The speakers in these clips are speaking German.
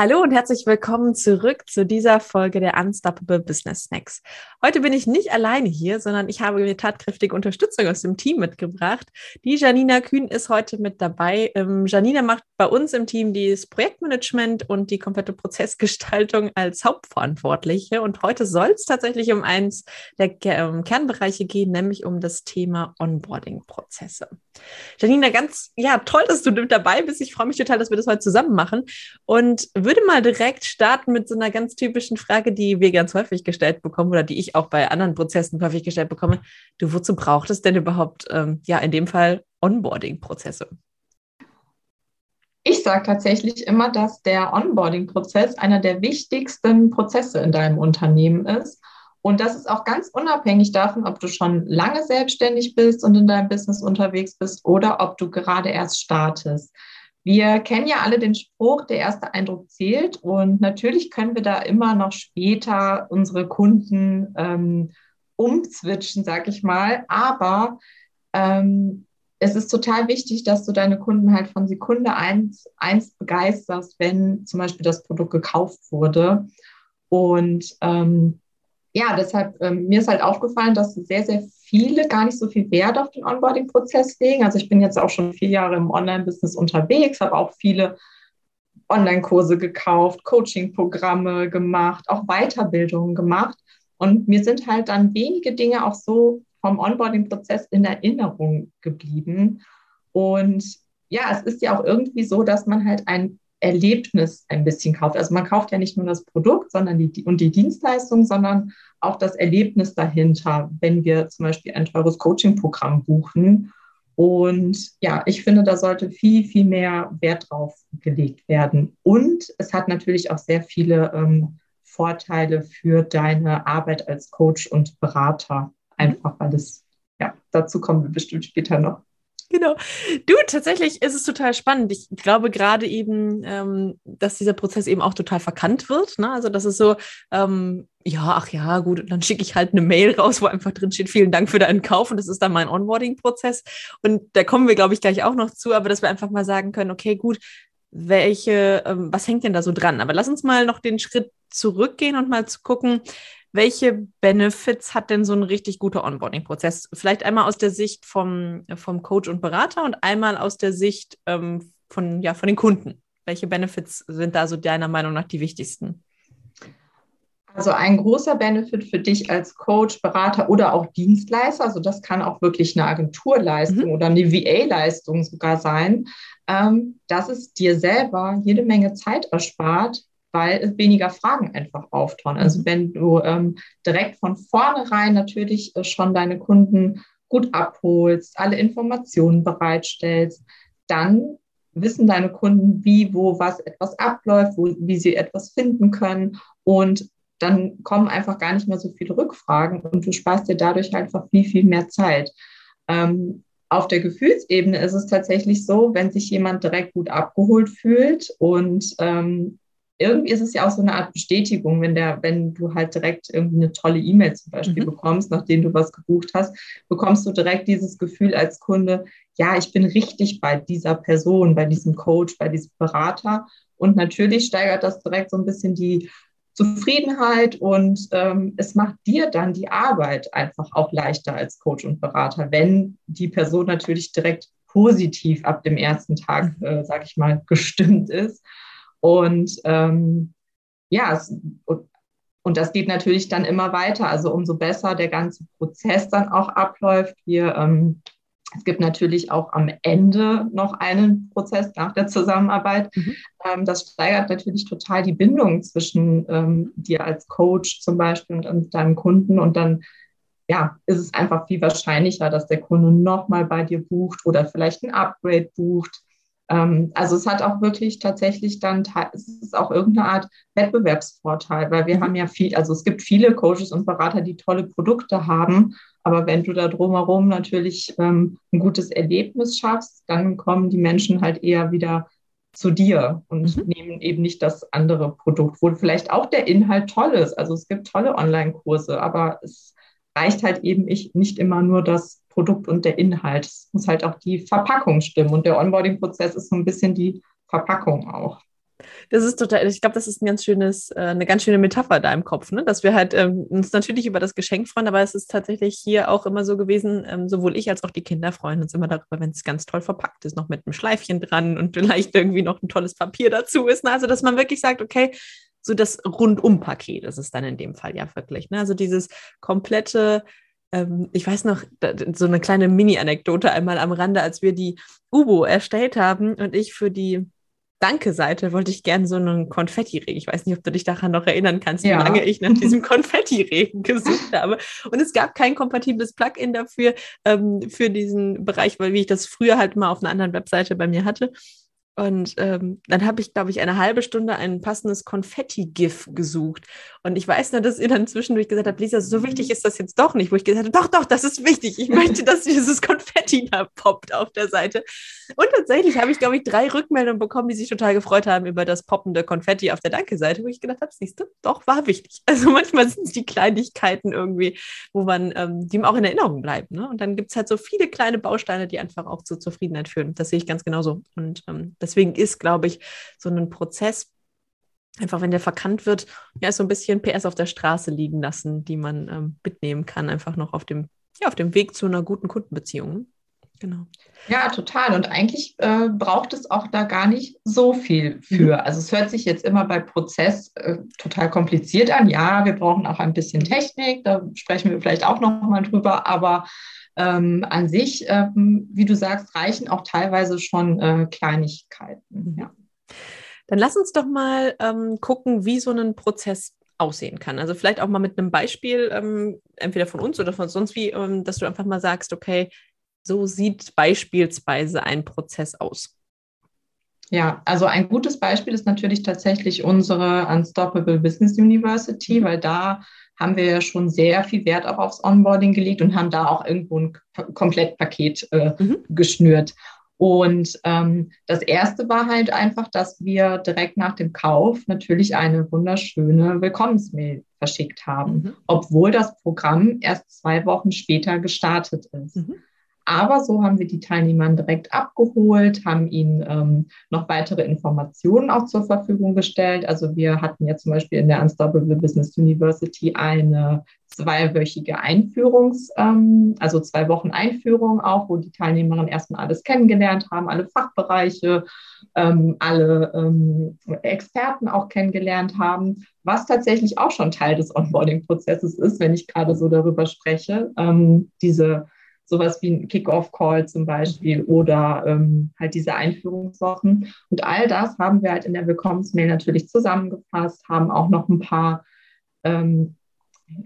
Hallo und herzlich willkommen zurück zu dieser Folge der Unstoppable Business Snacks. Heute bin ich nicht alleine hier, sondern ich habe mir tatkräftige Unterstützung aus dem Team mitgebracht. Die Janina Kühn ist heute mit dabei. Ähm, Janina macht bei uns im Team das Projektmanagement und die komplette Prozessgestaltung als Hauptverantwortliche. Und heute soll es tatsächlich um eins der ähm, Kernbereiche gehen, nämlich um das Thema Onboarding-Prozesse. Janina, ganz ja toll, dass du mit dabei bist. Ich freue mich total, dass wir das heute zusammen machen und würde mal direkt starten mit so einer ganz typischen Frage, die wir ganz häufig gestellt bekommen oder die ich auch bei anderen Prozessen häufig gestellt bekomme. Du, wozu braucht es denn überhaupt, ähm, ja, in dem Fall Onboarding-Prozesse? Ich sage tatsächlich immer, dass der Onboarding-Prozess einer der wichtigsten Prozesse in deinem Unternehmen ist. Und das ist auch ganz unabhängig davon, ob du schon lange selbstständig bist und in deinem Business unterwegs bist oder ob du gerade erst startest. Wir kennen ja alle den Spruch, der erste Eindruck zählt. Und natürlich können wir da immer noch später unsere Kunden ähm, umzwitschen, sag ich mal. Aber ähm, es ist total wichtig, dass du deine Kunden halt von Sekunde eins, eins begeisterst, wenn zum Beispiel das Produkt gekauft wurde. Und ähm, ja, deshalb, ähm, mir ist halt aufgefallen, dass sehr, sehr viele gar nicht so viel Wert auf den Onboarding-Prozess legen. Also ich bin jetzt auch schon vier Jahre im Online-Business unterwegs, habe auch viele Online-Kurse gekauft, Coaching-Programme gemacht, auch Weiterbildungen gemacht. Und mir sind halt dann wenige Dinge auch so vom Onboarding-Prozess in Erinnerung geblieben. Und ja, es ist ja auch irgendwie so, dass man halt ein Erlebnis ein bisschen kauft. Also man kauft ja nicht nur das Produkt sondern die, und die Dienstleistung, sondern auch das Erlebnis dahinter, wenn wir zum Beispiel ein teures Coaching-Programm buchen. Und ja, ich finde, da sollte viel, viel mehr Wert drauf gelegt werden. Und es hat natürlich auch sehr viele ähm, Vorteile für deine Arbeit als Coach und Berater. Einfach weil es, ja, dazu kommen wir bestimmt später noch. Genau. Du, tatsächlich ist es total spannend. Ich glaube gerade eben, ähm, dass dieser Prozess eben auch total verkannt wird. Ne? Also das ist so, ähm, ja, ach ja, gut, dann schicke ich halt eine Mail raus, wo einfach drin steht, vielen Dank für deinen Kauf und das ist dann mein Onboarding-Prozess. Und da kommen wir, glaube ich, gleich auch noch zu, aber dass wir einfach mal sagen können, okay, gut, welche, ähm, was hängt denn da so dran? Aber lass uns mal noch den Schritt zurückgehen und mal zu gucken, welche Benefits hat denn so ein richtig guter Onboarding-Prozess? Vielleicht einmal aus der Sicht vom, vom Coach und Berater und einmal aus der Sicht ähm, von, ja, von den Kunden. Welche Benefits sind da so deiner Meinung nach die wichtigsten? Also ein großer Benefit für dich als Coach, Berater oder auch Dienstleister, also das kann auch wirklich eine Agenturleistung mhm. oder eine VA-Leistung sogar sein, ähm, dass es dir selber jede Menge Zeit erspart, weil weniger Fragen einfach auftauchen. Also mhm. wenn du ähm, direkt von vornherein natürlich äh, schon deine Kunden gut abholst, alle Informationen bereitstellst, dann wissen deine Kunden, wie, wo, was etwas abläuft, wo, wie sie etwas finden können und dann kommen einfach gar nicht mehr so viele Rückfragen und du sparst dir dadurch einfach viel, viel mehr Zeit. Ähm, auf der Gefühlsebene ist es tatsächlich so, wenn sich jemand direkt gut abgeholt fühlt und ähm, irgendwie ist es ja auch so eine Art Bestätigung, wenn der, wenn du halt direkt irgendwie eine tolle E-Mail zum Beispiel mhm. bekommst, nachdem du was gebucht hast, bekommst du direkt dieses Gefühl als Kunde, ja, ich bin richtig bei dieser Person, bei diesem Coach, bei diesem Berater. Und natürlich steigert das direkt so ein bisschen die Zufriedenheit und ähm, es macht dir dann die Arbeit einfach auch leichter als Coach und Berater, wenn die Person natürlich direkt positiv ab dem ersten Tag, mhm. äh, sag ich mal, gestimmt ist. Und ähm, ja, es, und, und das geht natürlich dann immer weiter. Also umso besser der ganze Prozess dann auch abläuft. Wir, ähm, es gibt natürlich auch am Ende noch einen Prozess nach der Zusammenarbeit. Mhm. Ähm, das steigert natürlich total die Bindung zwischen ähm, dir als Coach zum Beispiel und, und deinem Kunden. Und dann ja, ist es einfach viel wahrscheinlicher, dass der Kunde nochmal bei dir bucht oder vielleicht ein Upgrade bucht. Ähm, also es hat auch wirklich tatsächlich dann, es ist auch irgendeine Art Wettbewerbsvorteil, weil wir haben ja viel, also es gibt viele Coaches und Berater, die tolle Produkte haben, aber wenn du da drumherum natürlich ähm, ein gutes Erlebnis schaffst, dann kommen die Menschen halt eher wieder zu dir und mhm. nehmen eben nicht das andere Produkt, wo vielleicht auch der Inhalt toll ist. Also es gibt tolle Online-Kurse, aber es reicht halt eben ich, nicht immer nur das Produkt und der Inhalt. Es muss halt auch die Verpackung stimmen. Und der Onboarding-Prozess ist so ein bisschen die Verpackung auch. Das ist total, ich glaube, das ist ein ganz schönes, äh, eine ganz schöne Metapher da im Kopf, ne? dass wir halt ähm, uns natürlich über das Geschenk freuen, aber es ist tatsächlich hier auch immer so gewesen, ähm, sowohl ich als auch die Kinder freuen uns immer darüber, wenn es ganz toll verpackt ist, noch mit einem Schleifchen dran und vielleicht irgendwie noch ein tolles Papier dazu ist. Ne? Also, dass man wirklich sagt, okay, so das Rundum-Paket ist es dann in dem Fall ja wirklich. Ne? Also dieses komplette ähm, ich weiß noch, so eine kleine Mini-Anekdote einmal am Rande, als wir die Ubo erstellt haben und ich für die Danke-Seite wollte ich gerne so einen Konfetti-Regen. Ich weiß nicht, ob du dich daran noch erinnern kannst, wie ja. lange ich nach diesem Konfetti-Regen gesucht habe. Und es gab kein kompatibles Plugin dafür, ähm, für diesen Bereich, weil wie ich das früher halt mal auf einer anderen Webseite bei mir hatte. Und ähm, dann habe ich, glaube ich, eine halbe Stunde ein passendes Konfetti-GIF gesucht. Und ich weiß nur, dass ihr dann zwischendurch gesagt habt, Lisa, so wichtig ist das jetzt doch nicht. Wo ich gesagt habe, doch, doch, das ist wichtig. Ich möchte, dass dieses Konfetti da poppt auf der Seite. Und tatsächlich habe ich, glaube ich, drei Rückmeldungen bekommen, die sich total gefreut haben über das poppende Konfetti auf der Danke-Seite, wo ich gedacht habe, siehst du, doch, war wichtig. Also manchmal sind es die Kleinigkeiten irgendwie, wo man, ähm, die auch in Erinnerung bleiben. Ne? Und dann gibt es halt so viele kleine Bausteine, die einfach auch zur Zufriedenheit führen. Das sehe ich ganz genauso. Und ähm, deswegen ist, glaube ich, so ein Prozess, einfach wenn der verkannt wird, ja, so ein bisschen PS auf der Straße liegen lassen, die man ähm, mitnehmen kann, einfach noch auf dem, ja, auf dem Weg zu einer guten Kundenbeziehung. Genau. Ja, total. Und eigentlich äh, braucht es auch da gar nicht so viel für. Mhm. Also es hört sich jetzt immer bei Prozess äh, total kompliziert an. Ja, wir brauchen auch ein bisschen Technik, da sprechen wir vielleicht auch noch mal drüber, aber ähm, an sich, ähm, wie du sagst, reichen auch teilweise schon äh, Kleinigkeiten. Mhm. Ja. Dann lass uns doch mal ähm, gucken, wie so ein Prozess aussehen kann. Also vielleicht auch mal mit einem Beispiel, ähm, entweder von uns oder von sonst wie, ähm, dass du einfach mal sagst, okay, so sieht beispielsweise ein Prozess aus. Ja, also ein gutes Beispiel ist natürlich tatsächlich unsere Unstoppable Business University, mhm. weil da haben wir ja schon sehr viel Wert auch aufs Onboarding gelegt und haben da auch irgendwo ein Komplettpaket äh, mhm. geschnürt. Und ähm, das erste war halt einfach, dass wir direkt nach dem Kauf natürlich eine wunderschöne Willkommensmail verschickt haben, mhm. obwohl das Programm erst zwei Wochen später gestartet ist. Mhm. Aber so haben wir die Teilnehmer direkt abgeholt, haben ihnen ähm, noch weitere Informationen auch zur Verfügung gestellt. Also wir hatten ja zum Beispiel in der Unstoppable Business University eine zweiwöchige Einführungs-, ähm, also zwei Wochen Einführung auch, wo die Teilnehmerinnen erstmal alles kennengelernt haben, alle Fachbereiche, ähm, alle ähm, Experten auch kennengelernt haben, was tatsächlich auch schon Teil des Onboarding-Prozesses ist, wenn ich gerade so darüber spreche. Ähm, diese sowas wie ein Kick-Off-Call zum Beispiel oder ähm, halt diese Einführungswochen. Und all das haben wir halt in der Willkommensmail natürlich zusammengefasst, haben auch noch ein paar ähm,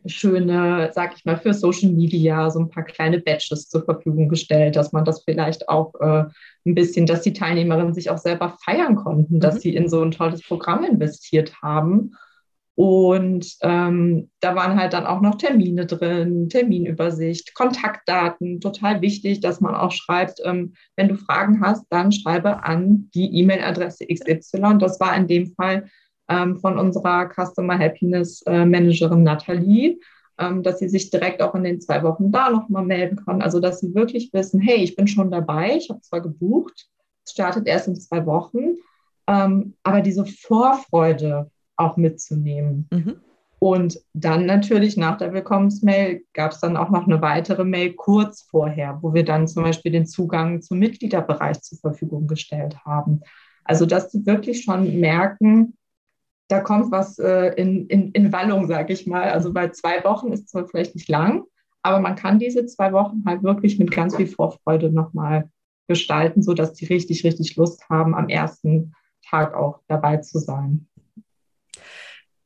schöne, sag ich mal, für Social Media so ein paar kleine Badges zur Verfügung gestellt, dass man das vielleicht auch äh, ein bisschen, dass die Teilnehmerinnen sich auch selber feiern konnten, dass mhm. sie in so ein tolles Programm investiert haben. Und ähm, da waren halt dann auch noch Termine drin, Terminübersicht, Kontaktdaten, total wichtig, dass man auch schreibt, ähm, wenn du Fragen hast, dann schreibe an die E-Mail-Adresse XY. Das war in dem Fall ähm, von unserer Customer Happiness äh, Managerin Nathalie, ähm, dass sie sich direkt auch in den zwei Wochen da nochmal melden kann. Also, dass sie wirklich wissen, hey, ich bin schon dabei, ich habe zwar gebucht, es startet erst in zwei Wochen, ähm, aber diese Vorfreude, auch mitzunehmen. Mhm. Und dann natürlich nach der Willkommensmail gab es dann auch noch eine weitere Mail kurz vorher, wo wir dann zum Beispiel den Zugang zum Mitgliederbereich zur Verfügung gestellt haben. Also, dass sie wirklich schon merken, da kommt was äh, in, in, in Wallung, sage ich mal. Also bei zwei Wochen ist zwar vielleicht nicht lang, aber man kann diese zwei Wochen halt wirklich mit ganz viel Vorfreude nochmal gestalten, sodass die richtig, richtig Lust haben, am ersten Tag auch dabei zu sein.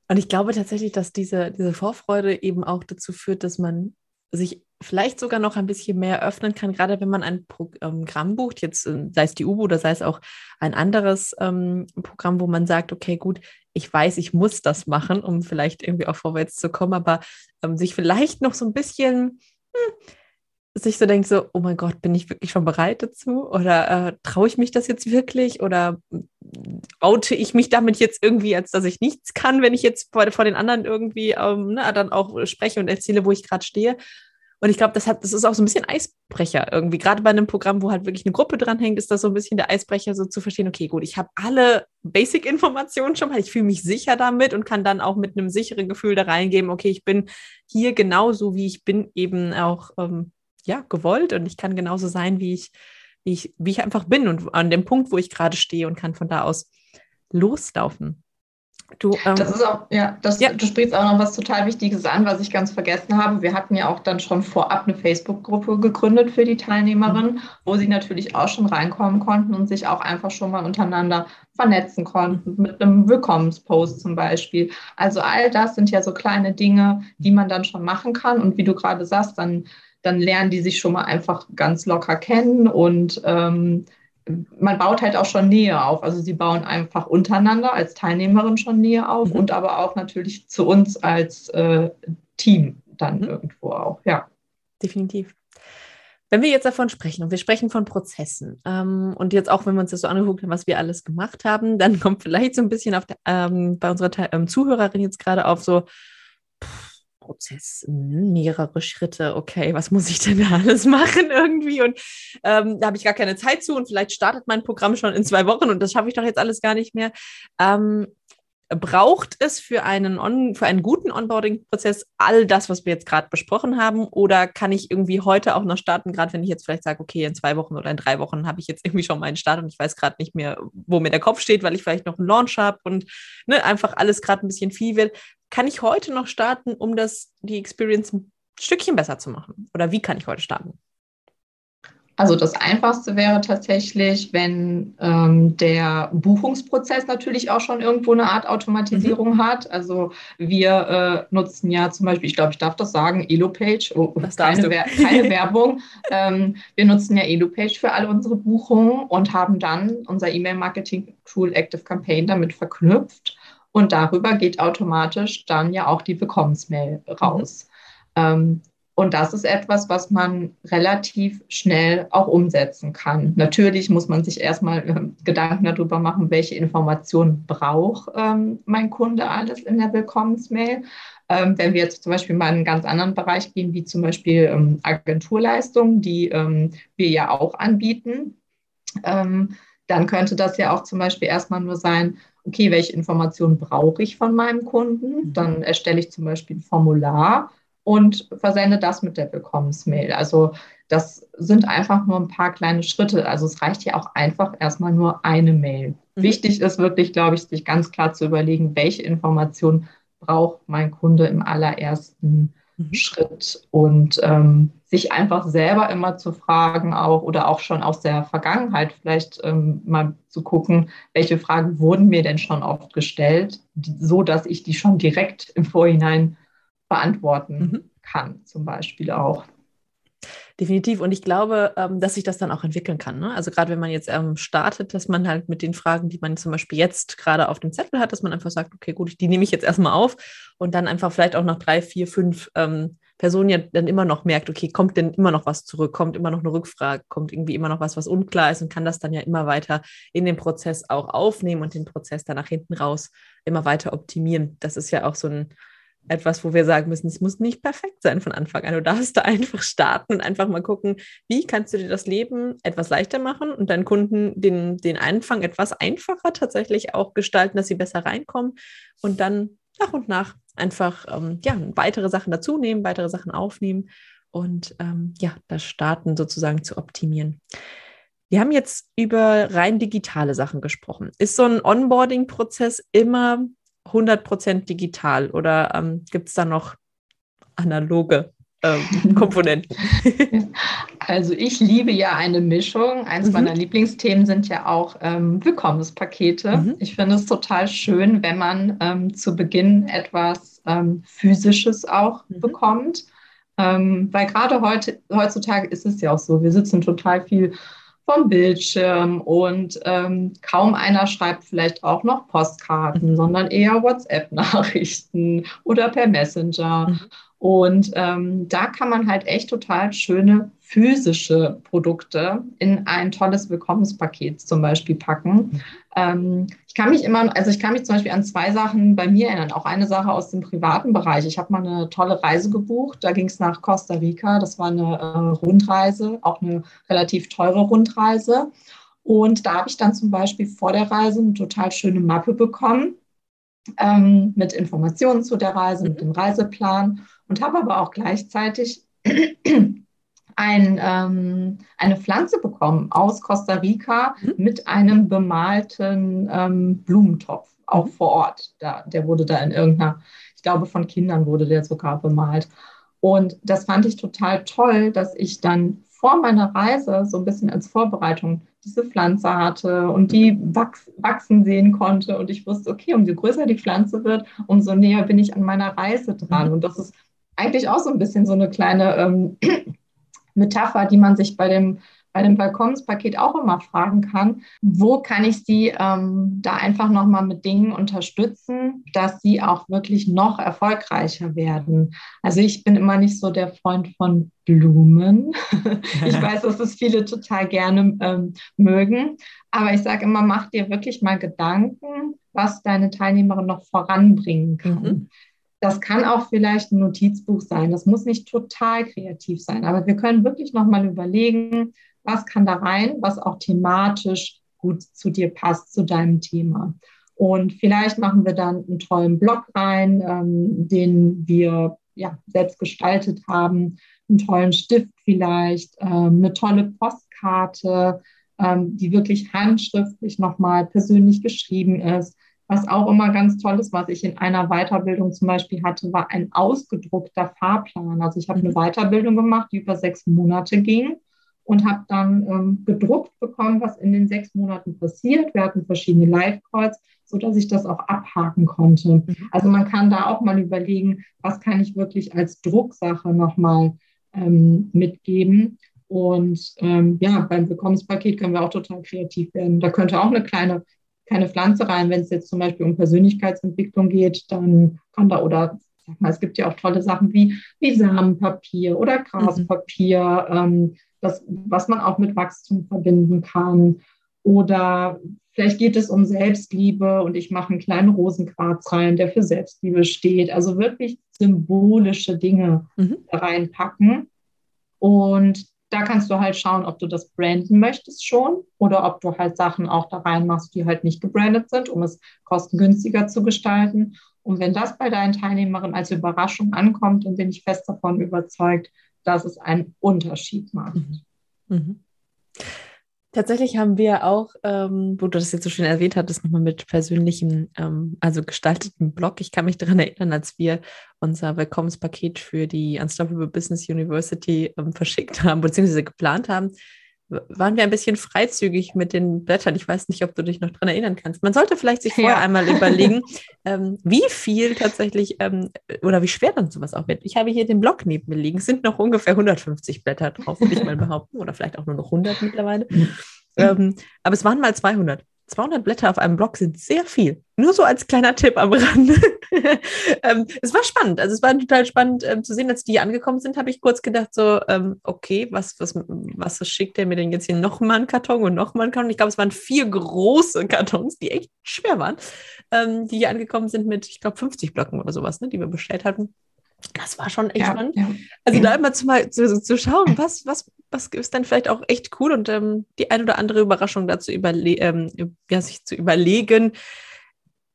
Und ich glaube tatsächlich, dass diese, diese Vorfreude eben auch dazu führt, dass man sich vielleicht sogar noch ein bisschen mehr öffnen kann, gerade wenn man ein Programm bucht, jetzt äh, sei es die UBO oder sei es auch ein anderes ähm, Programm, wo man sagt, okay, gut, ich weiß, ich muss das machen, um vielleicht irgendwie auch vorwärts zu kommen, aber ähm, sich vielleicht noch so ein bisschen hm, sich so denkt, so, oh mein Gott, bin ich wirklich schon bereit dazu? Oder äh, traue ich mich das jetzt wirklich? Oder oute ich mich damit jetzt irgendwie, als dass ich nichts kann, wenn ich jetzt vor, vor den anderen irgendwie ähm, ne, dann auch spreche und erzähle, wo ich gerade stehe? Und ich glaube, das das ist auch so ein bisschen Eisbrecher irgendwie. Gerade bei einem Programm, wo halt wirklich eine Gruppe dranhängt, ist das so ein bisschen der Eisbrecher, so zu verstehen, okay, gut, ich habe alle Basic-Informationen schon mal, ich fühle mich sicher damit und kann dann auch mit einem sicheren Gefühl da reingeben, okay, ich bin hier genauso, wie ich bin, eben auch ähm, ja, gewollt und ich kann genauso sein, wie ich, wie ich, wie ich einfach bin und an dem Punkt, wo ich gerade stehe und kann von da aus loslaufen. Du, ähm, das ist auch, ja, das, ja, du sprichst auch noch was total Wichtiges an, was ich ganz vergessen habe. Wir hatten ja auch dann schon vorab eine Facebook-Gruppe gegründet für die Teilnehmerinnen, mhm. wo sie natürlich auch schon reinkommen konnten und sich auch einfach schon mal untereinander vernetzen konnten, mit einem Willkommenspost zum Beispiel. Also all das sind ja so kleine Dinge, die man dann schon machen kann. Und wie du gerade sagst, dann, dann lernen die sich schon mal einfach ganz locker kennen und ähm, man baut halt auch schon Nähe auf. Also sie bauen einfach untereinander als Teilnehmerin schon Nähe auf mhm. und aber auch natürlich zu uns als äh, Team dann mhm. irgendwo auch, ja. Definitiv. Wenn wir jetzt davon sprechen und wir sprechen von Prozessen ähm, und jetzt auch, wenn wir uns das so angeguckt haben, was wir alles gemacht haben, dann kommt vielleicht so ein bisschen auf der, ähm, bei unserer ähm, Zuhörerin jetzt gerade auf so, pff, Prozess, hm, mehrere Schritte, okay, was muss ich denn da alles machen irgendwie? Und ähm, da habe ich gar keine Zeit zu und vielleicht startet mein Programm schon in zwei Wochen und das schaffe ich doch jetzt alles gar nicht mehr. Ähm, braucht es für einen, On für einen guten Onboarding-Prozess all das, was wir jetzt gerade besprochen haben? Oder kann ich irgendwie heute auch noch starten, gerade wenn ich jetzt vielleicht sage, okay, in zwei Wochen oder in drei Wochen habe ich jetzt irgendwie schon meinen Start und ich weiß gerade nicht mehr, wo mir der Kopf steht, weil ich vielleicht noch einen Launch habe und ne, einfach alles gerade ein bisschen viel wird. Kann ich heute noch starten, um das, die Experience ein Stückchen besser zu machen? Oder wie kann ich heute starten? Also das Einfachste wäre tatsächlich, wenn ähm, der Buchungsprozess natürlich auch schon irgendwo eine Art Automatisierung mhm. hat. Also wir äh, nutzen ja zum Beispiel, ich glaube, ich darf das sagen, EloPage, oh, keine, Wer keine Werbung. Ähm, wir nutzen ja EloPage für alle unsere Buchungen und haben dann unser E-Mail-Marketing-Tool Active Campaign damit verknüpft. Und darüber geht automatisch dann ja auch die Willkommensmail raus. Mhm. Ähm, und das ist etwas, was man relativ schnell auch umsetzen kann. Natürlich muss man sich erstmal äh, Gedanken darüber machen, welche Informationen braucht ähm, mein Kunde alles in der Willkommensmail. Ähm, wenn wir jetzt zum Beispiel mal in einen ganz anderen Bereich gehen, wie zum Beispiel ähm, Agenturleistungen, die ähm, wir ja auch anbieten, ähm, dann könnte das ja auch zum Beispiel erstmal nur sein, okay, welche Informationen brauche ich von meinem Kunden? Dann erstelle ich zum Beispiel ein Formular und versende das mit der Willkommensmail. Also das sind einfach nur ein paar kleine Schritte. Also es reicht ja auch einfach erstmal nur eine Mail. Mhm. Wichtig ist wirklich, glaube ich, sich ganz klar zu überlegen, welche Informationen braucht mein Kunde im allerersten mhm. Schritt und ähm, sich einfach selber immer zu fragen auch oder auch schon aus der Vergangenheit vielleicht ähm, mal zu gucken, welche Fragen wurden mir denn schon oft gestellt, die, so dass ich die schon direkt im Vorhinein beantworten mhm. kann, zum Beispiel auch. Definitiv. Und ich glaube, ähm, dass sich das dann auch entwickeln kann. Ne? Also gerade wenn man jetzt ähm, startet, dass man halt mit den Fragen, die man zum Beispiel jetzt gerade auf dem Zettel hat, dass man einfach sagt, okay, gut, die nehme ich jetzt erstmal auf und dann einfach vielleicht auch nach drei, vier, fünf ähm, Personen ja dann immer noch merkt, okay, kommt denn immer noch was zurück, kommt immer noch eine Rückfrage, kommt irgendwie immer noch was, was unklar ist und kann das dann ja immer weiter in den Prozess auch aufnehmen und den Prozess dann nach hinten raus immer weiter optimieren. Das ist ja auch so ein etwas, wo wir sagen müssen, es muss nicht perfekt sein von Anfang an. Du darfst da einfach starten und einfach mal gucken, wie kannst du dir das Leben etwas leichter machen und deinen Kunden den, den Anfang etwas einfacher tatsächlich auch gestalten, dass sie besser reinkommen und dann nach und nach einfach ähm, ja, weitere Sachen dazu nehmen, weitere Sachen aufnehmen und ähm, ja, das Starten sozusagen zu optimieren. Wir haben jetzt über rein digitale Sachen gesprochen. Ist so ein Onboarding-Prozess immer 100% digital oder ähm, gibt es da noch analoge ähm, Komponenten? Also ich liebe ja eine Mischung. Eines mhm. meiner Lieblingsthemen sind ja auch ähm, Willkommenspakete. Mhm. Ich finde es total schön, wenn man ähm, zu Beginn etwas ähm, Physisches auch mhm. bekommt. Ähm, weil gerade heute, heutzutage ist es ja auch so, wir sitzen total viel vom Bildschirm und ähm, kaum einer schreibt vielleicht auch noch Postkarten, mhm. sondern eher WhatsApp-Nachrichten oder per Messenger. Mhm. Und ähm, da kann man halt echt total schöne physische Produkte in ein tolles Willkommenspaket zum Beispiel packen. Ähm, ich kann mich immer, also ich kann mich zum Beispiel an zwei Sachen bei mir erinnern. Auch eine Sache aus dem privaten Bereich. Ich habe mal eine tolle Reise gebucht. Da ging es nach Costa Rica. Das war eine äh, Rundreise, auch eine relativ teure Rundreise. Und da habe ich dann zum Beispiel vor der Reise eine total schöne Mappe bekommen ähm, mit Informationen zu der Reise, mit dem Reiseplan und habe aber auch gleichzeitig ein, ähm, eine Pflanze bekommen aus Costa Rica mhm. mit einem bemalten ähm, Blumentopf, auch vor Ort. Da, der wurde da in irgendeiner, ich glaube von Kindern wurde der sogar bemalt. Und das fand ich total toll, dass ich dann vor meiner Reise so ein bisschen als Vorbereitung diese Pflanze hatte und die wachs wachsen sehen konnte. Und ich wusste, okay, umso größer die Pflanze wird, umso näher bin ich an meiner Reise dran. Mhm. Und das ist eigentlich auch so ein bisschen so eine kleine ähm, Metapher, die man sich bei dem, bei dem Balkonspaket auch immer fragen kann. Wo kann ich sie ähm, da einfach nochmal mit Dingen unterstützen, dass sie auch wirklich noch erfolgreicher werden? Also ich bin immer nicht so der Freund von Blumen. ich weiß, dass es viele total gerne ähm, mögen. Aber ich sage immer, mach dir wirklich mal Gedanken, was deine Teilnehmerin noch voranbringen kann. Mhm. Das kann auch vielleicht ein Notizbuch sein. Das muss nicht total kreativ sein, aber wir können wirklich nochmal überlegen, was kann da rein, was auch thematisch gut zu dir passt, zu deinem Thema. Und vielleicht machen wir dann einen tollen Blog rein, ähm, den wir ja, selbst gestaltet haben, einen tollen Stift vielleicht, ähm, eine tolle Postkarte, ähm, die wirklich handschriftlich nochmal persönlich geschrieben ist. Was auch immer ganz toll ist, was ich in einer Weiterbildung zum Beispiel hatte, war ein ausgedruckter Fahrplan. Also ich habe eine mhm. Weiterbildung gemacht, die über sechs Monate ging und habe dann ähm, gedruckt bekommen, was in den sechs Monaten passiert. Wir hatten verschiedene Live-Calls, sodass ich das auch abhaken konnte. Mhm. Also man kann da auch mal überlegen, was kann ich wirklich als Drucksache nochmal ähm, mitgeben. Und ähm, ja, beim Willkommenspaket können wir auch total kreativ werden. Da könnte auch eine kleine keine Pflanze rein. Wenn es jetzt zum Beispiel um Persönlichkeitsentwicklung geht, dann kann da oder sag mal, es gibt ja auch tolle Sachen wie, wie Samenpapier oder Graspapier, mhm. ähm, das, was man auch mit Wachstum verbinden kann. Oder vielleicht geht es um Selbstliebe und ich mache einen kleinen Rosenquarz rein, der für Selbstliebe steht. Also wirklich symbolische Dinge mhm. reinpacken. Und da kannst du halt schauen, ob du das branden möchtest schon oder ob du halt Sachen auch da reinmachst, die halt nicht gebrandet sind, um es kostengünstiger zu gestalten. Und wenn das bei deinen Teilnehmerinnen als Überraschung ankommt, dann bin ich fest davon überzeugt, dass es einen Unterschied macht. Mhm. Mhm. Tatsächlich haben wir auch, ähm, wo du das jetzt so schön erwähnt hattest, nochmal mit persönlichem, ähm, also gestaltetem Blog. Ich kann mich daran erinnern, als wir unser Willkommenspaket für die Unstoppable Business University ähm, verschickt haben, beziehungsweise geplant haben, waren wir ein bisschen freizügig mit den Blättern. Ich weiß nicht, ob du dich noch daran erinnern kannst. Man sollte vielleicht sich vorher ja. einmal überlegen, ähm, wie viel tatsächlich ähm, oder wie schwer dann sowas auch wird. Ich habe hier den Blog neben mir liegen. Es sind noch ungefähr 150 Blätter drauf, würde ich mal behaupten. Oder vielleicht auch nur noch 100 mittlerweile. ähm, aber es waren mal 200. 200 Blätter auf einem Blog sind sehr viel. Nur so als kleiner Tipp am Rande. ähm, es war spannend. Also es war total spannend ähm, zu sehen, als die hier angekommen sind, habe ich kurz gedacht, so, ähm, okay, was, was, was schickt der mir denn jetzt hier nochmal einen Karton und nochmal einen Karton? Ich glaube, es waren vier große Kartons, die echt schwer waren, ähm, die hier angekommen sind mit, ich glaube, 50 Blöcken oder sowas, ne, die wir bestellt hatten. Das war schon echt ja, spannend. Ja. Also da immer zu, mal zu, zu, schauen, was, was, was ist dann vielleicht auch echt cool und ähm, die ein oder andere Überraschung dazu überle ähm, ja, sich zu überlegen.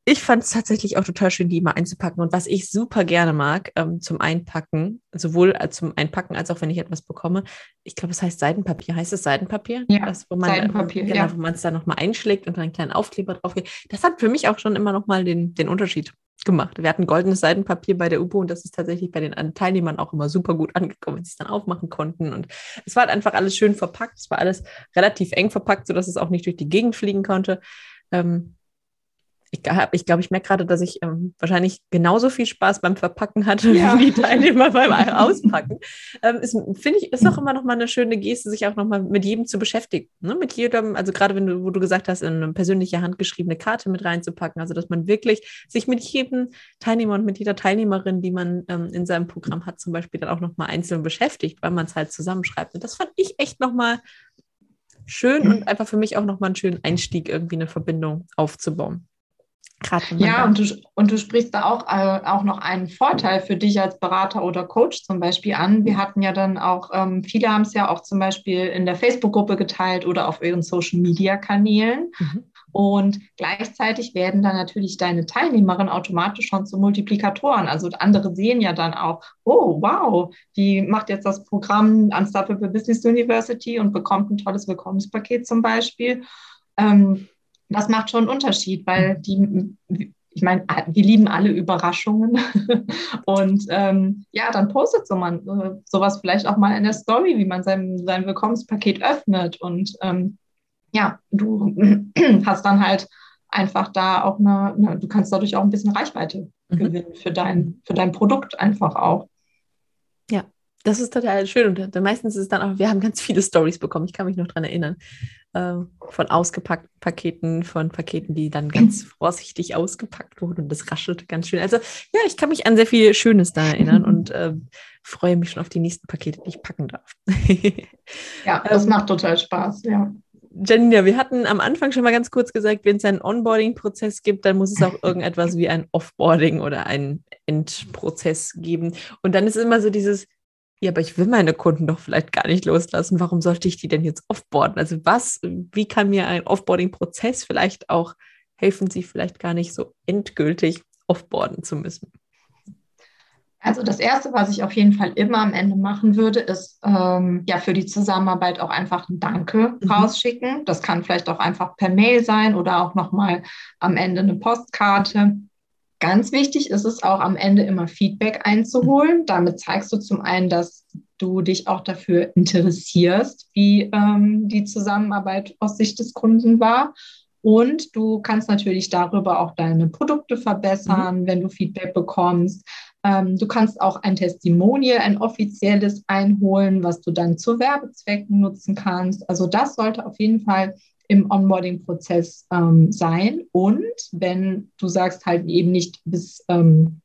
Ich fand es tatsächlich auch total schön, die mal einzupacken. Und was ich super gerne mag ähm, zum Einpacken, sowohl zum Einpacken als auch wenn ich etwas bekomme, ich glaube, es heißt Seidenpapier. Heißt es Seidenpapier? Ja, das, wo man, Seidenpapier, genau, ja. wo man es dann nochmal einschlägt und dann einen kleinen Aufkleber drauf geht. Das hat für mich auch schon immer nochmal den, den Unterschied gemacht. Wir hatten goldenes Seidenpapier bei der UPO und das ist tatsächlich bei den Teilnehmern auch immer super gut angekommen, wenn sie es dann aufmachen konnten. Und es war halt einfach alles schön verpackt. Es war alles relativ eng verpackt, sodass es auch nicht durch die Gegend fliegen konnte. Ähm, ich glaube, ich, glaub, ich merke gerade, dass ich ähm, wahrscheinlich genauso viel Spaß beim Verpacken hatte ja. wie die Teilnehmer beim Auspacken. Ähm, Finde ich, ist auch immer noch mal eine schöne Geste, sich auch noch mal mit jedem zu beschäftigen. Ne? Mit jedem, also gerade wenn du, wo du gesagt hast, in eine persönliche handgeschriebene Karte mit reinzupacken, also dass man wirklich sich mit jedem Teilnehmer und mit jeder Teilnehmerin, die man ähm, in seinem Programm hat, zum Beispiel dann auch noch mal einzeln beschäftigt, weil man es halt zusammenschreibt. Und das fand ich echt noch mal schön und einfach für mich auch noch mal einen schönen Einstieg, irgendwie eine Verbindung aufzubauen. Ja, und du, und du sprichst da auch, äh, auch noch einen Vorteil für dich als Berater oder Coach zum Beispiel an. Wir hatten ja dann auch, ähm, viele haben es ja auch zum Beispiel in der Facebook-Gruppe geteilt oder auf ihren Social-Media-Kanälen. Mhm. Und gleichzeitig werden dann natürlich deine Teilnehmerinnen automatisch schon zu Multiplikatoren. Also andere sehen ja dann auch, oh, wow, die macht jetzt das Programm Unstoppable Business University und bekommt ein tolles Willkommenspaket zum Beispiel. Ähm, das macht schon einen Unterschied, weil die, ich meine, wir lieben alle Überraschungen. und ähm, ja, dann postet so man äh, sowas vielleicht auch mal in der Story, wie man sein, sein Willkommenspaket öffnet. Und ähm, ja, du hast dann halt einfach da auch eine, eine, du kannst dadurch auch ein bisschen Reichweite mhm. gewinnen für dein, für dein Produkt einfach auch. Ja, das ist total schön. Und meistens ist es dann auch, wir haben ganz viele Stories bekommen, ich kann mich noch daran erinnern, äh, von ausgepackten Paketen, von Paketen, die dann ganz vorsichtig ausgepackt wurden und das raschelte ganz schön. Also ja, ich kann mich an sehr viel Schönes da erinnern und äh, freue mich schon auf die nächsten Pakete, die ich packen darf. ja, das ähm, macht total Spaß, ja. Janina, wir hatten am Anfang schon mal ganz kurz gesagt, wenn es einen Onboarding-Prozess gibt, dann muss es auch irgendetwas wie ein Offboarding oder einen Endprozess geben. Und dann ist immer so dieses, ja, aber ich will meine Kunden doch vielleicht gar nicht loslassen. Warum sollte ich die denn jetzt offboarden? Also was, wie kann mir ein Offboarding-Prozess vielleicht auch helfen, sie vielleicht gar nicht so endgültig offboarden zu müssen? Also das Erste, was ich auf jeden Fall immer am Ende machen würde, ist ähm, ja für die Zusammenarbeit auch einfach ein Danke mhm. rausschicken. Das kann vielleicht auch einfach per Mail sein oder auch nochmal am Ende eine Postkarte. Ganz wichtig ist es auch am Ende immer Feedback einzuholen. Damit zeigst du zum einen, dass du dich auch dafür interessierst, wie ähm, die Zusammenarbeit aus Sicht des Kunden war. Und du kannst natürlich darüber auch deine Produkte verbessern, mhm. wenn du Feedback bekommst. Ähm, du kannst auch ein Testimonial, ein offizielles einholen, was du dann zu Werbezwecken nutzen kannst. Also das sollte auf jeden Fall im Onboarding-Prozess ähm, sein. Und wenn du sagst halt eben nicht bis ähm,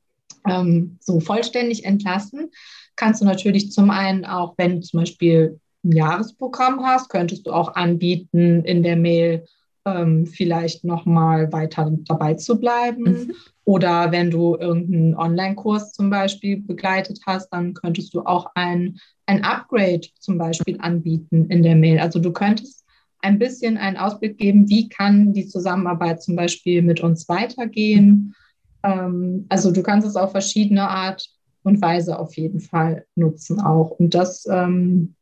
ähm, so vollständig entlassen, kannst du natürlich zum einen auch, wenn du zum Beispiel ein Jahresprogramm hast, könntest du auch anbieten, in der Mail ähm, vielleicht nochmal weiter dabei zu bleiben. Mhm. Oder wenn du irgendeinen Online-Kurs zum Beispiel begleitet hast, dann könntest du auch ein, ein Upgrade zum Beispiel anbieten in der Mail. Also du könntest ein bisschen einen Ausblick geben, wie kann die Zusammenarbeit zum Beispiel mit uns weitergehen. Ähm, also du kannst es auf verschiedene Art und Weise auf jeden Fall nutzen auch. Und das ähm,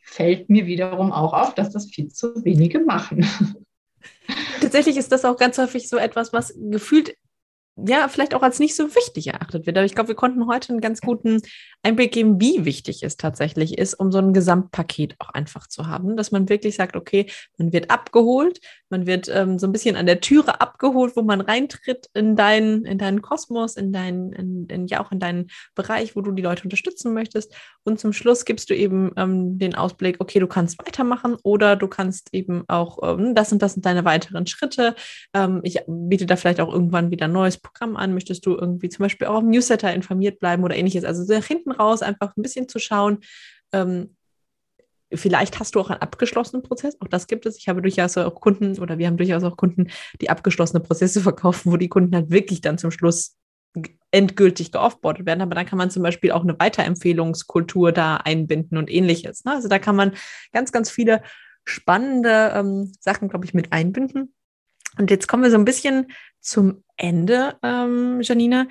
fällt mir wiederum auch auf, dass das viel zu wenige machen. Tatsächlich ist das auch ganz häufig so etwas, was gefühlt ja, vielleicht auch als nicht so wichtig erachtet wird. Aber ich glaube, wir konnten heute einen ganz guten Einblick geben, wie wichtig es tatsächlich ist, um so ein Gesamtpaket auch einfach zu haben, dass man wirklich sagt, okay, man wird abgeholt, man wird ähm, so ein bisschen an der Türe abgeholt, wo man reintritt in deinen, in deinen Kosmos, in deinen, in, in, ja auch in deinen Bereich, wo du die Leute unterstützen möchtest. Und zum Schluss gibst du eben ähm, den Ausblick, okay, du kannst weitermachen oder du kannst eben auch, ähm, das und das sind deine weiteren Schritte. Ähm, ich biete da vielleicht auch irgendwann wieder ein neues Programm an? Möchtest du irgendwie zum Beispiel auch im Newsletter informiert bleiben oder ähnliches? Also nach hinten raus einfach ein bisschen zu schauen. Ähm, vielleicht hast du auch einen abgeschlossenen Prozess. Auch das gibt es. Ich habe durchaus auch Kunden oder wir haben durchaus auch Kunden, die abgeschlossene Prozesse verkaufen, wo die Kunden halt wirklich dann zum Schluss endgültig geoffboardet werden. Aber dann kann man zum Beispiel auch eine Weiterempfehlungskultur da einbinden und ähnliches. Ne? Also da kann man ganz, ganz viele spannende ähm, Sachen, glaube ich, mit einbinden. Und jetzt kommen wir so ein bisschen zum Ende, ähm, Janina.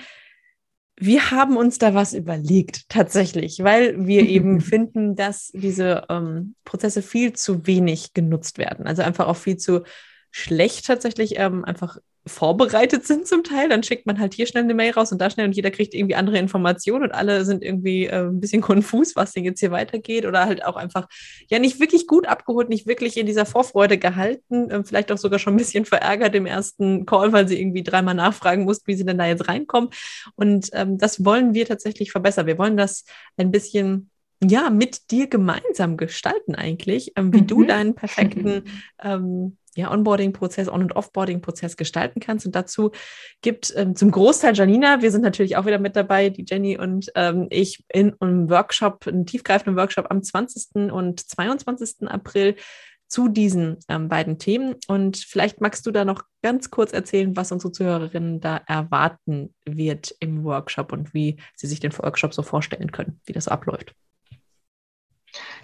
Wir haben uns da was überlegt, tatsächlich, weil wir eben finden, dass diese ähm, Prozesse viel zu wenig genutzt werden. Also einfach auch viel zu schlecht tatsächlich ähm, einfach vorbereitet sind zum Teil. Dann schickt man halt hier schnell eine Mail raus und da schnell und jeder kriegt irgendwie andere Informationen und alle sind irgendwie äh, ein bisschen konfus, was denn jetzt hier weitergeht oder halt auch einfach ja nicht wirklich gut abgeholt, nicht wirklich in dieser Vorfreude gehalten, äh, vielleicht auch sogar schon ein bisschen verärgert im ersten Call, weil sie irgendwie dreimal nachfragen mussten, wie sie denn da jetzt reinkommen. Und ähm, das wollen wir tatsächlich verbessern. Wir wollen das ein bisschen ja, mit dir gemeinsam gestalten eigentlich, ähm, wie mhm. du deinen perfekten ähm, ja, Onboarding-Prozess, On- und Offboarding-Prozess gestalten kannst. Und dazu gibt ähm, zum Großteil Janina, wir sind natürlich auch wieder mit dabei, die Jenny und ähm, ich in einem Workshop, einem tiefgreifenden Workshop am 20. und 22. April zu diesen ähm, beiden Themen. Und vielleicht magst du da noch ganz kurz erzählen, was unsere Zuhörerinnen da erwarten wird im Workshop und wie sie sich den Workshop so vorstellen können, wie das abläuft.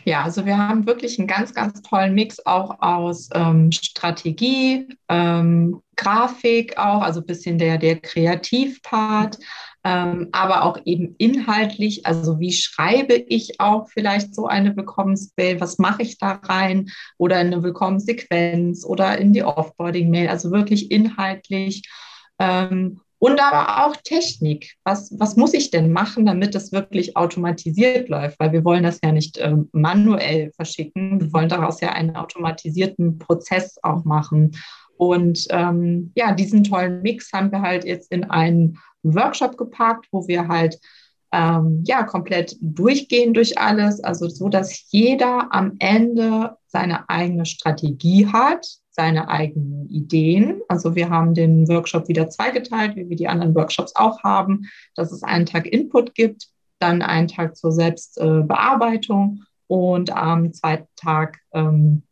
Ja, also wir haben wirklich einen ganz, ganz tollen Mix auch aus ähm, Strategie, ähm, Grafik auch, also ein bisschen der, der Kreativpart, ähm, aber auch eben inhaltlich, also wie schreibe ich auch vielleicht so eine Willkommensmail, was mache ich da rein? Oder in eine Willkommenssequenz oder in die Offboarding-Mail, also wirklich inhaltlich. Und aber auch Technik. Was, was muss ich denn machen, damit das wirklich automatisiert läuft? Weil wir wollen das ja nicht äh, manuell verschicken. Wir wollen daraus ja einen automatisierten Prozess auch machen. Und ähm, ja, diesen tollen Mix haben wir halt jetzt in einen Workshop gepackt, wo wir halt ähm, ja komplett durchgehen durch alles, also so, dass jeder am Ende seine eigene Strategie hat, seine eigenen Ideen. Also wir haben den Workshop wieder zweigeteilt, wie wir die anderen Workshops auch haben, dass es einen Tag Input gibt, dann einen Tag zur Selbstbearbeitung und am zweiten Tag ähm,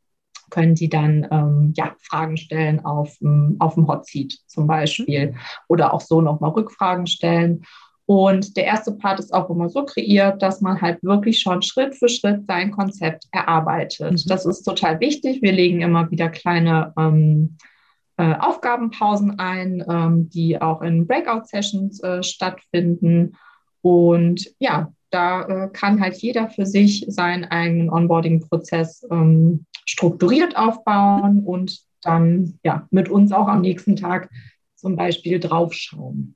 können Sie dann ähm, ja, Fragen stellen auf, auf dem Hot Seat zum Beispiel oder auch so nochmal Rückfragen stellen. Und der erste Part ist auch immer so kreiert, dass man halt wirklich schon Schritt für Schritt sein Konzept erarbeitet. Mhm. Das ist total wichtig. Wir legen immer wieder kleine ähm, äh, Aufgabenpausen ein, ähm, die auch in Breakout-Sessions äh, stattfinden. Und ja, da äh, kann halt jeder für sich seinen eigenen Onboarding-Prozess ähm, strukturiert aufbauen und dann ja mit uns auch am nächsten Tag zum Beispiel draufschauen.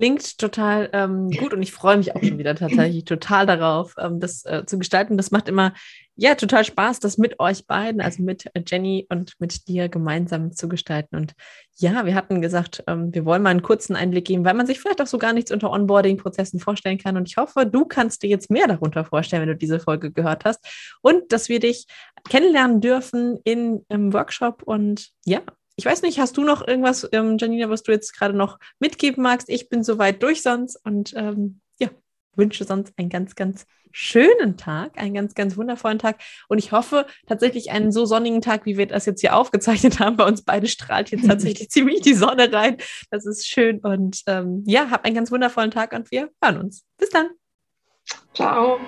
Klingt total ähm, gut und ich freue mich auch schon wieder tatsächlich total darauf, ähm, das äh, zu gestalten. Das macht immer ja total Spaß, das mit euch beiden, also mit äh, Jenny und mit dir gemeinsam zu gestalten. Und ja, wir hatten gesagt, ähm, wir wollen mal einen kurzen Einblick geben, weil man sich vielleicht auch so gar nichts unter Onboarding-Prozessen vorstellen kann. Und ich hoffe, du kannst dir jetzt mehr darunter vorstellen, wenn du diese Folge gehört hast. Und dass wir dich kennenlernen dürfen in, im Workshop und ja, ich weiß nicht, hast du noch irgendwas, ähm, Janina, was du jetzt gerade noch mitgeben magst? Ich bin soweit durch sonst und ähm, ja, wünsche sonst einen ganz, ganz schönen Tag, einen ganz, ganz wundervollen Tag. Und ich hoffe tatsächlich einen so sonnigen Tag, wie wir das jetzt hier aufgezeichnet haben. Bei uns beide strahlt jetzt tatsächlich ziemlich die Sonne rein. Das ist schön. Und ähm, ja, hab einen ganz wundervollen Tag und wir hören uns. Bis dann. Ciao.